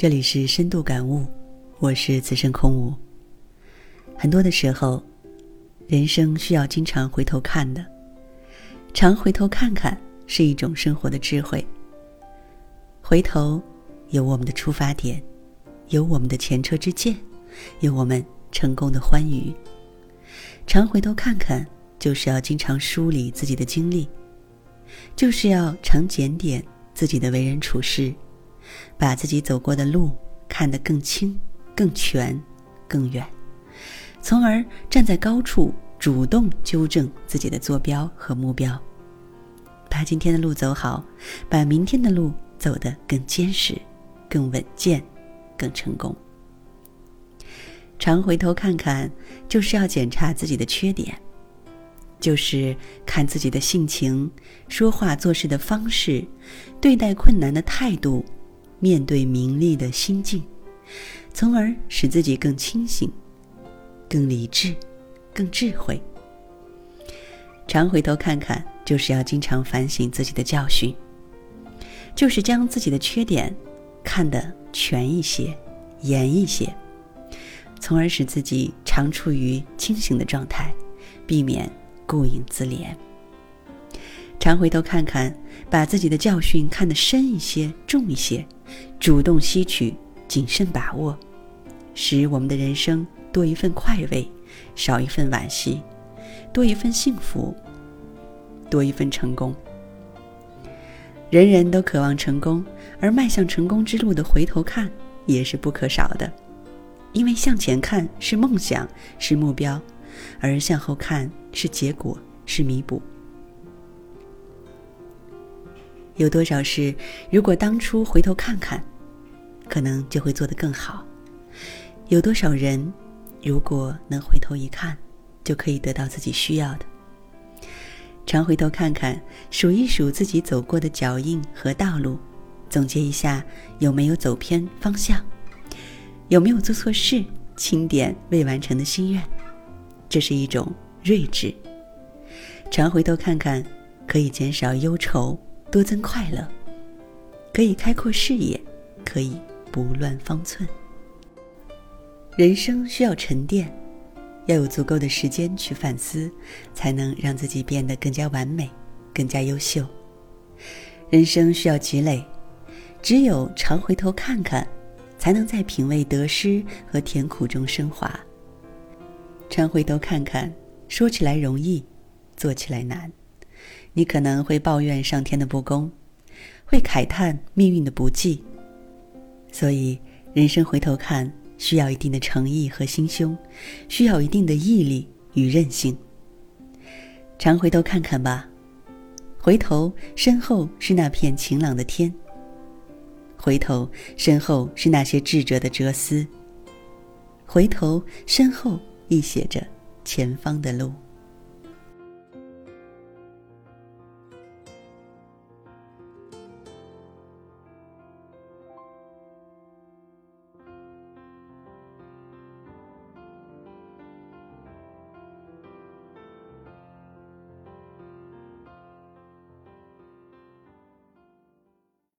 这里是深度感悟，我是此生空无。很多的时候，人生需要经常回头看的，常回头看看是一种生活的智慧。回头，有我们的出发点，有我们的前车之鉴，有我们成功的欢愉。常回头看看，就是要经常梳理自己的经历，就是要常检点自己的为人处事。把自己走过的路看得更清、更全、更远，从而站在高处主动纠正自己的坐标和目标，把今天的路走好，把明天的路走得更坚实、更稳健、更成功。常回头看看，就是要检查自己的缺点，就是看自己的性情、说话做事的方式、对待困难的态度。面对名利的心境，从而使自己更清醒、更理智、更智慧。常回头看看，就是要经常反省自己的教训，就是将自己的缺点看得全一些、严一些，从而使自己常处于清醒的状态，避免顾影自怜。常回头看看，把自己的教训看得深一些、重一些。主动吸取，谨慎把握，使我们的人生多一份快慰，少一份惋惜；多一份幸福，多一份成功。人人都渴望成功，而迈向成功之路的回头看也是不可少的。因为向前看是梦想，是目标，而向后看是结果，是弥补。有多少事，如果当初回头看看，可能就会做得更好；有多少人，如果能回头一看，就可以得到自己需要的。常回头看看，数一数自己走过的脚印和道路，总结一下有没有走偏方向，有没有做错事，清点未完成的心愿，这是一种睿智。常回头看看，可以减少忧愁。多增快乐，可以开阔视野，可以不乱方寸。人生需要沉淀，要有足够的时间去反思，才能让自己变得更加完美，更加优秀。人生需要积累，只有常回头看看，才能在品味得失和甜苦中升华。常回头看看，说起来容易，做起来难。你可能会抱怨上天的不公，会慨叹命运的不济。所以，人生回头看需要一定的诚意和心胸，需要一定的毅力与韧性。常回头看看吧，回头身后是那片晴朗的天，回头身后是那些智者的哲思，回头身后亦写着前方的路。